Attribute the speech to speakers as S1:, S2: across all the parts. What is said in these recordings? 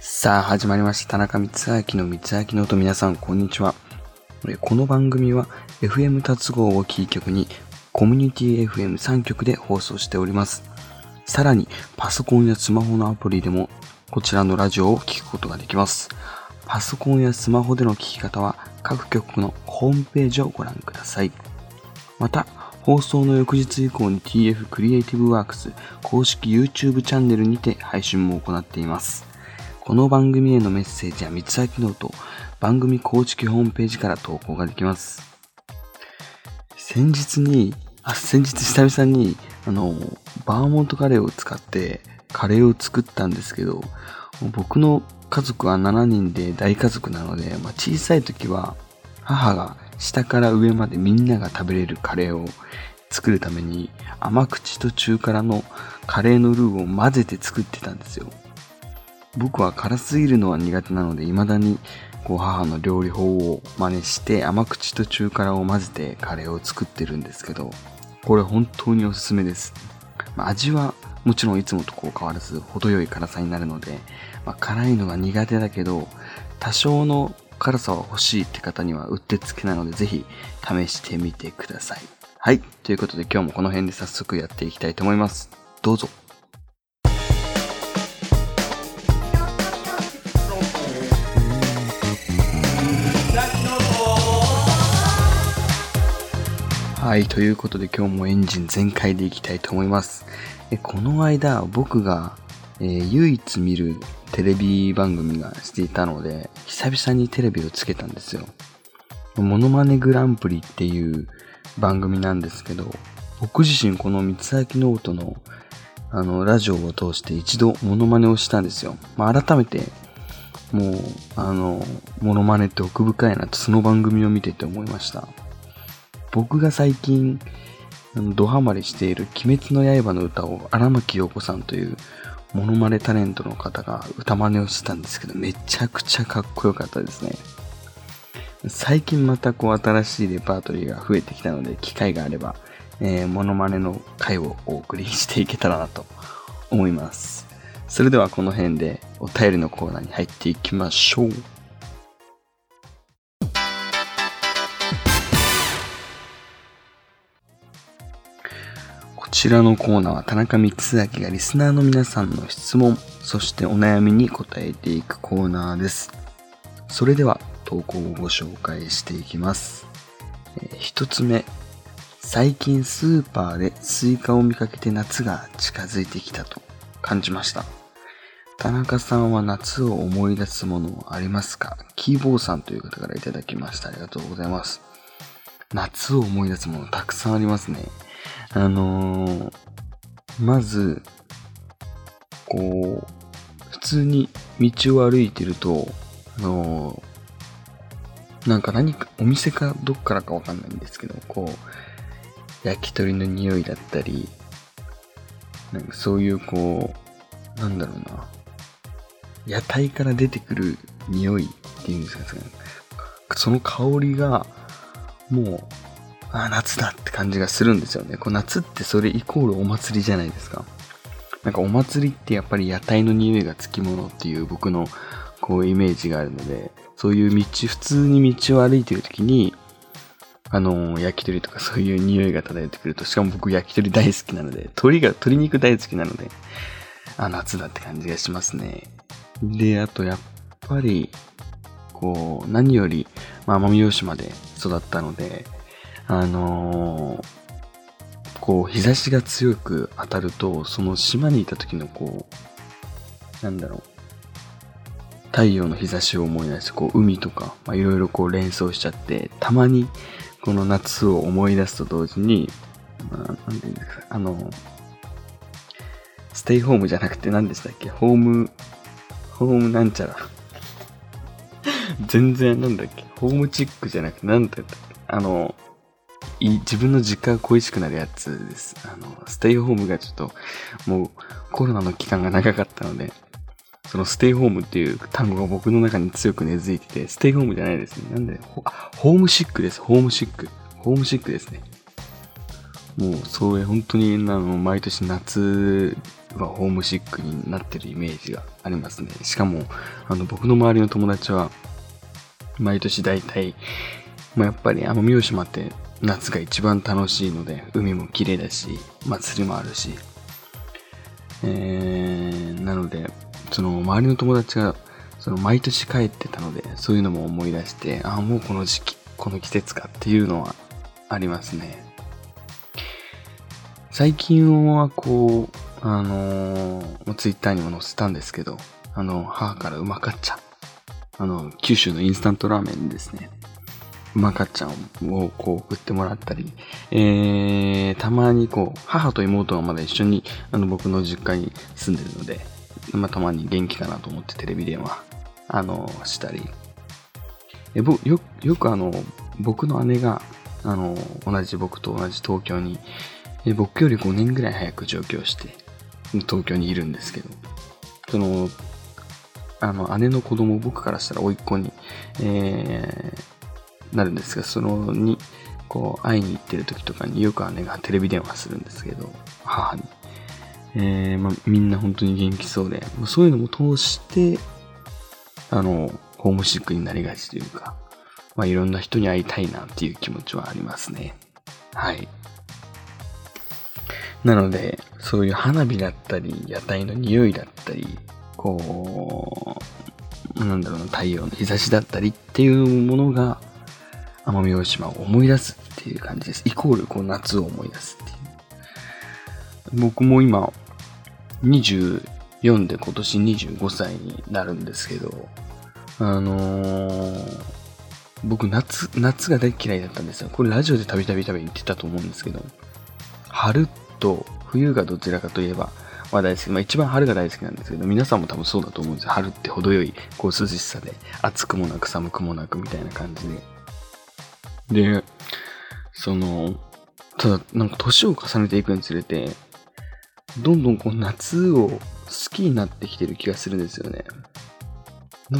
S1: さあ始まりました。田中光明の光明の音。皆さんこんにちは。この番組は FM 達合をキー局にコミュニティ FM3 局で放送しております。さらにパソコンやスマホのアプリでもこちらのラジオを聴くことができます。パソコンやスマホでの聞き方は各局のホームページをご覧ください。また放送の翌日以降に TF クリエイティブワークス公式 YouTube チャンネルにて配信も行っています。この番組へのメッセージや三つ秋ノート、番組公式ホームページから投稿ができます。先日に、あ、先日久々に、あの、バーモントカレーを使ってカレーを作ったんですけど、僕の家族は7人で大家族なので、まあ、小さい時は母が下から上までみんなが食べれるカレーを作るために甘口と中辛のカレーのルーを混ぜて作ってたんですよ。僕は辛すぎるのは苦手なので未だにこう母の料理法を真似して甘口と中辛を混ぜてカレーを作ってるんですけど、これ本当におすすめです。まあ味はもちろんいつもとこう変わらず程よい辛さになるので、まあ、辛いのが苦手だけど多少の辛さは欲しいって方にはうってつけなのでぜひ試してみてください。はい。ということで今日もこの辺で早速やっていきたいと思います。どうぞ。はい。ということで今日もエンジン全開でいきたいと思います。えこの間僕が、えー唯一見るテレビ番組がしていたので久々にテレビをつけたんですよ。モノマネグランプリっていう番組なんですけど僕自身この光秋ノートのあのラジオを通して一度モノマネをしたんですよ。まあ、改めてもうあのモノマネって奥深いなとその番組を見てて思いました。僕が最近ドハマりしている「鬼滅の刃」の歌を荒牧陽子さんというモノマネタレントの方が歌真似をしてたんですけどめちゃくちゃかっこよかったですね。最近またこう新しいレパートリーが増えてきたので機会があれば、えー、モノマネの回をお送りしていけたらなと思います。それではこの辺でお便りのコーナーに入っていきましょう。こちらのコーナーは田中光明がリスナーの皆さんの質問、そしてお悩みに答えていくコーナーです。それでは投稿をご紹介していきます。えー一つ目、最近スーパーでスイカを見かけて夏が近づいてきたと感じました。田中さんは夏を思い出すものありますか？キーボーさんという方からいただきました。ありがとうございます。夏を思い出すものたくさんありますね。あのーまず、こう、普通に道を歩いてると、あのーなんか何か、お店かどっからかわかんないんですけど、こう、焼き鳥の匂いだったり、なんかそういうこう、なんだろうな、屋台から出てくる匂いっていうんですかね、その香りが、もうあ夏だって感じがするんですよね。こう夏ってそれイコールお祭りじゃないですか。なんかお祭りってやっぱり屋台の匂いがつきものっていう僕のこうイメージがあるので、そういう道、普通に道を歩いてる時に、あのー焼き鳥とか そういう匂いが漂ってくると、しかも僕焼き鳥大好きなので、鶏が、鶏肉大好きなので、あ、夏だって感じがしますね。で、あとやっぱり、こう、何より、まあ、奄美大島で育ったので、あのーこう、日差しが強く当たると、その島にいた時のこう、なんだろう、太陽の日差しを思い出して、こう、海とか、まあ、いろいろこう連想しちゃって、たまに、この夏を思い出すと同時に、まあ、なんていうんですか、あの、ステイホームじゃなくて何でしたっけホーム、ホームなんちゃら。全然なんだっけホームチックじゃなくて何だったっけあの、自分の実家が恋しくなるやつです。あの、ステイホームがちょっと、もうコロナの期間が長かったので、そのステイホームっていう単語が僕の中に強く根付いてて、ステイホームじゃないですね。なんで、あホームシックです。ホームシック。ホームシックですね。もう、それ本当に、あの、毎年夏はホームシックになってるイメージがありますね。しかも、あの、僕の周りの友達は、毎年大体、まあ、やっぱり奄美大島って夏が一番楽しいので、海も綺麗だし、祭りもあるし、えー、なので、その周りの友達が、その毎年帰ってたので、そういうのも思い出して、ああ、もうこの時期、この季節かっていうのはありますね。最近はこう、あのー、ツイッターにも載せたんですけど、あの、母からうまかっちゃ。あの、九州のインスタントラーメンですね。うまかっちゃんをこう送ってもらったり、えー、たまにこう、母と妹がまだ一緒にあの僕の実家に住んでるので、まあ、たまに元気かなと思ってテレビ電話、あの、したり。え僕よよくあの、僕の姉が、あの、同じ僕と同じ東京に、え僕より5年ぐらい早く上京して、東京にいるんですけど、その、あの、姉の子供、僕からしたら甥っ子に、えー、なるんですが、そのに、こう、会いに行ってる時とかによく姉がテレビ電話するんですけど、母に。えー、まあ、みんな本当に元気そうで、そういうのも通して、あの、ホームシックになりがちというか、まあ、いろんな人に会いたいなっていう気持ちはありますね。はい。なので、そういう花火だったり、屋台の匂いだったり、こう、なんだろうな、太陽の日差しだったりっていうものが、奄美大島を思い出すっていう感じです。イコール、こう、夏を思い出すっていう。僕も今、24で今年25歳になるんですけど、あのー、僕夏、夏が大嫌いだったんですよ。これラジオでたびたびたび言ってたと思うんですけど、春と冬がどちらかといえば、まあ大好き。まあ一番春が大好きなんですけど、皆さんも多分そうだと思うんですよ。春って程よい、こう涼しさで、暑くもなく寒くもなくみたいな感じで。で、その、ただ、なんか年を重ねていくにつれて、どんどんこう夏を好きになってきてる気がするんですよね。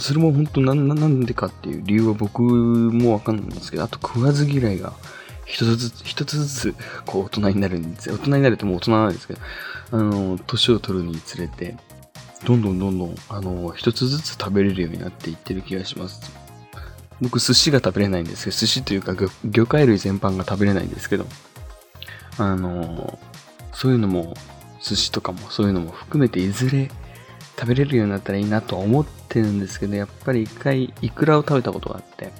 S1: それも本当な、なんでかっていう理由は僕もわかんないんですけど、あと食わず嫌いが一つずつ、一つずつ、こう、大人になるんですよ。大人になるともう大人なんですけど、あの、年を取るにつれて、どんどんどんどん、あの、一つずつ食べれるようになっていってる気がします。僕、寿司が食べれないんですけど、寿司というか魚介類全般が食べれないんですけど、あの、そういうのも、寿司とかもそういうのも含めていずれ食べれるようになったらいいなとは思ってるんですけど、やっぱり一回イクラを食べたことがあって、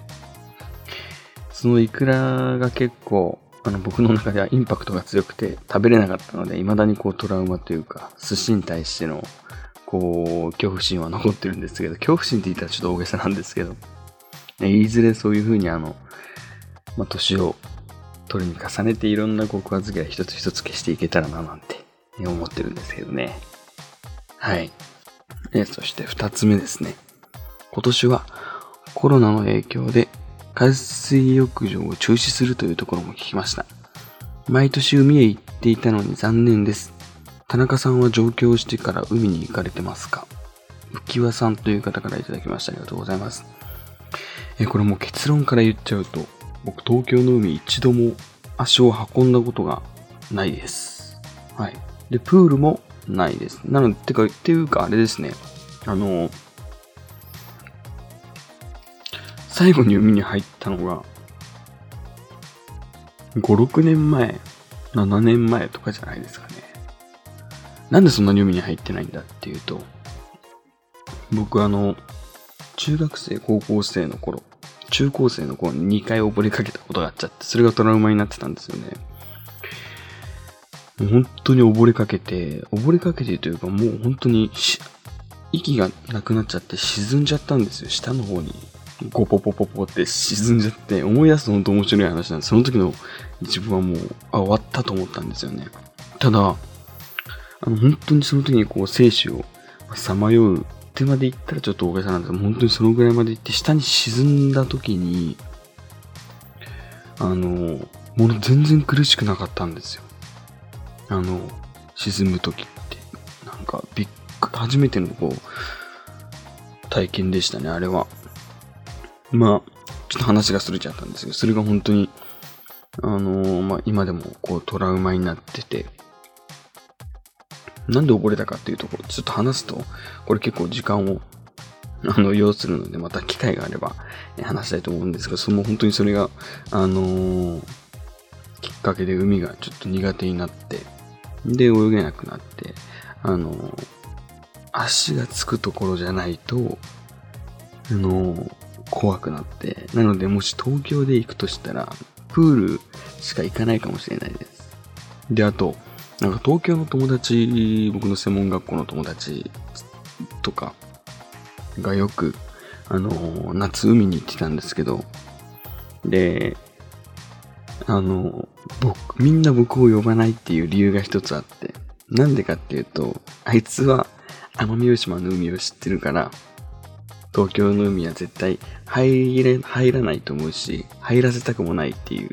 S1: そのイクラが結構、あの僕の中ではインパクトが強くて食べれなかったので、未だにこうトラウマというか、寿司に対しての、こう、恐怖心は残ってるんですけど、恐怖心って言ったらちょっと大げさなんですけど、いずれそういう風にあの、まあ、年を取りに重ねていろんな告発が一つ一つ消していけたらななんて思ってるんですけどね。はい。えそして二つ目ですね。今年はコロナの影響で海水浴場を中止するというところも聞きました。毎年海へ行っていたのに残念です。田中さんは上京してから海に行かれてますか？浮輪さんという方からいただきました。ありがとうございます。え、これもう結論から言っちゃうと、僕東京の海一度も足を運んだことがないです。はい。で、プールもないです。なので、てか、っていうかあれですね。あの、最後に海に入ったのが、5、6年前、7年前とかじゃないですかね。なんでそんなに海に入ってないんだっていうと、僕あの、中学生、高校生の頃、中高生の頃に2回溺れかけたことがあっちゃって、それがトラウマになってたんですよね。もう本当に溺れかけて、溺れかけてというかもう本当に息がなくなっちゃって沈んじゃったんですよ、下の方に。ゴポポポポって沈んじゃって、思い出すと本当面白い話なんです。その時の自分はもう、あ、終わったと思ったんですよね。ただ、あの、本当にその時にこう、生死をさまようってまで行ったらちょっと大げさなんですけど、本当にそのぐらいまで行って、下に沈んだ時に、あの、もの全然苦しくなかったんですよ。あの、沈む時って。なんか、びっく、初めてのこう、体験でしたね、あれは。まあ、ちょっと話がすれちゃったんですけど、それが本当に、あの、まあ、今でもこうトラウマになってて、なんで溺れたかっていうところ、ちょっと話すと、これ結構時間を、あの、要するので、また機会があれば、話したいと思うんですが、その本当にそれが、あのー、きっかけで海がちょっと苦手になって、で、泳げなくなって、あのー、足がつくところじゃないと、あのー、怖くなって、なので、もし東京で行くとしたら、プールしか行かないかもしれないです。で、あと、なんか東京の友達、僕の専門学校の友達とかがよく、あの、夏海に行ってたんですけど、で、あの、僕、みんな僕を呼ばないっていう理由が一つあって、なんでかっていうと、あいつは奄美大島の海を知ってるから、東京の海は絶対入れ、入らないと思うし、入らせたくもないっていう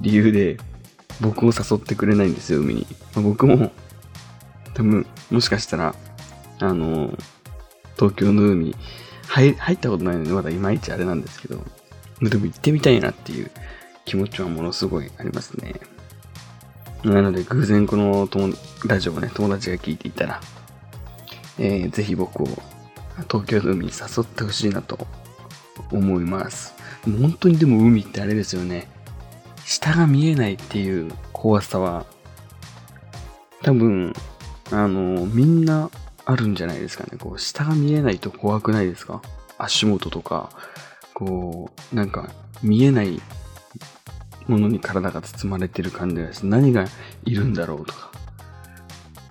S1: 理由で、僕を誘ってくれないんですよ、海に。まあ、僕も、多分、もしかしたら、あの、東京の海、入入ったことないので、まだいまいちあれなんですけど、でも行ってみたいなっていう気持ちはものすごいありますね。なので、偶然この友ラジオをね、友達が聞いていたら、えー、ぜひ僕を東京の海に誘ってほしいなと思います。本当にでも海ってあれですよね。下が見えないっていう怖さは、多分、あの、みんなあるんじゃないですかね。こう、下が見えないと怖くないですか？足元とか、こう、なんか、見えないものに体が包まれてる感じがして、何がいるんだろうとか。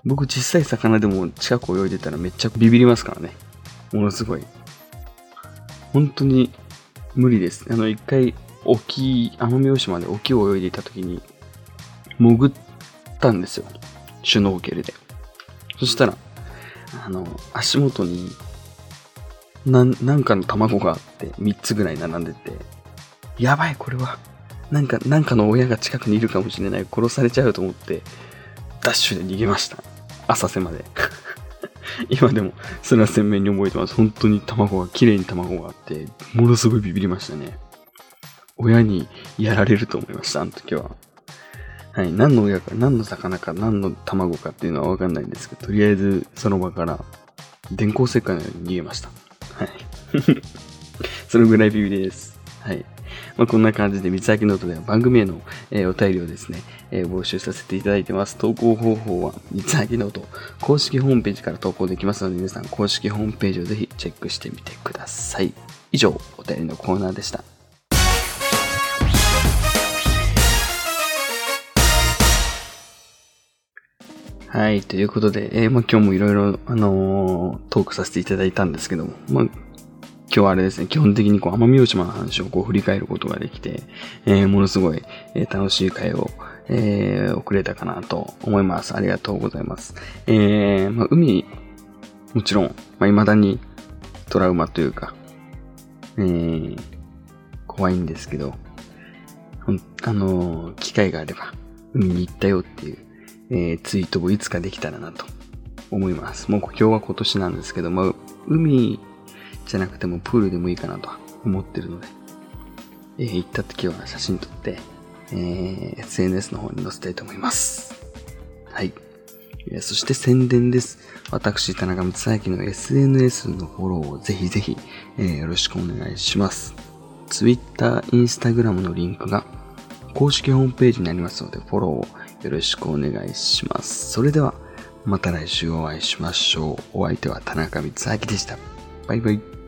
S1: 僕、小さい魚でも近く泳いでたらめっちゃビビりますからね。ものすごい。本当に無理です。あの、一回、沖、奄美大島で沖を泳いでいた時に、潜ったんですよ。シュノーケルで。そしたら、あの、足元に、な、なんかの卵があって、3つぐらい並んでて、やばい、これは。なんか、なんかの親が近くにいるかもしれない。殺されちゃうと思って、ダッシュで逃げました。浅瀬まで。今でも、それは鮮明に覚えてます。本当に卵が、綺麗に卵があって、ものすごいビビりましたね。親にやられると思いました、あの時は。はい、何の親か、何の魚か、何の卵かっていうのはわかんないんですけど、とりあえずその場から電光石火のように逃げました。はい。そのぐらいビビりです。はい。まあ、こんな感じで、光秋ノートでは番組への、えー、お便りをですね、えー、募集させていただいてます。投稿方法は、光秋ノート公式ホームページから投稿できますので、皆さん公式ホームページをぜひチェックしてみてください。以上、お便りのコーナーでした。はい、ということで、えー、まあ、今日もいろいろ、あのー、トークさせていただいたんですけども、まあ、今日はあれですね、基本的にこう、奄美大島の話をこう振り返ることができて、えー、ものすごい、え、楽しい会を、えー、送れたかなと思います。ありがとうございます。えー、まあ、海、もちろん、まあ、未だにトラウマというか、えー、怖いんですけど、あの、機会があれば、海に行ったよっていう、えー、ツイートをいつかできたらなと思います。もう今日は今年なんですけども、海じゃなくてもプールでもいいかなと思ってるので、えー、行った時は写真撮って、えー、SNS の方に載せたいと思います。はい。えそして宣伝です。私、田中光明の SNS のフォローをぜひぜひ、えー、よろしくお願いします。Twitter、Instagram のリンクが公式ホームページになりますので、フォローをよろしくお願いします。それでは、また来週お会いしましょう。お相手は田中光明でした。バイバイ。